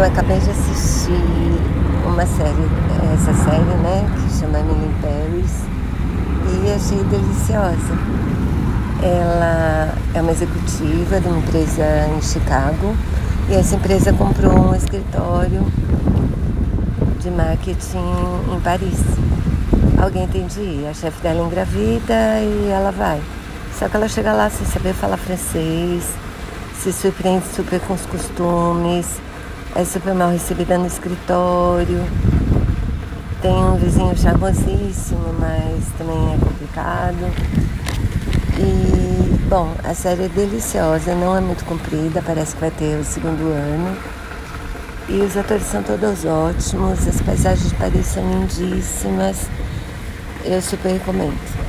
Eu acabei de assistir uma série, essa série, né, que chama Emily Paris, e achei deliciosa. Ela é uma executiva de uma empresa em Chicago e essa empresa comprou um escritório de marketing em Paris. Alguém tem de ir, a chefe dela engravida e ela vai. Só que ela chega lá sem saber falar francês, se surpreende super com os costumes, é super mal recebida no escritório. Tem um vizinho charmosíssimo, mas também é complicado. E, bom, a série é deliciosa, não é muito comprida, parece que vai ter o segundo ano. E os atores são todos ótimos, as paisagens de Paris são lindíssimas. Eu super recomendo.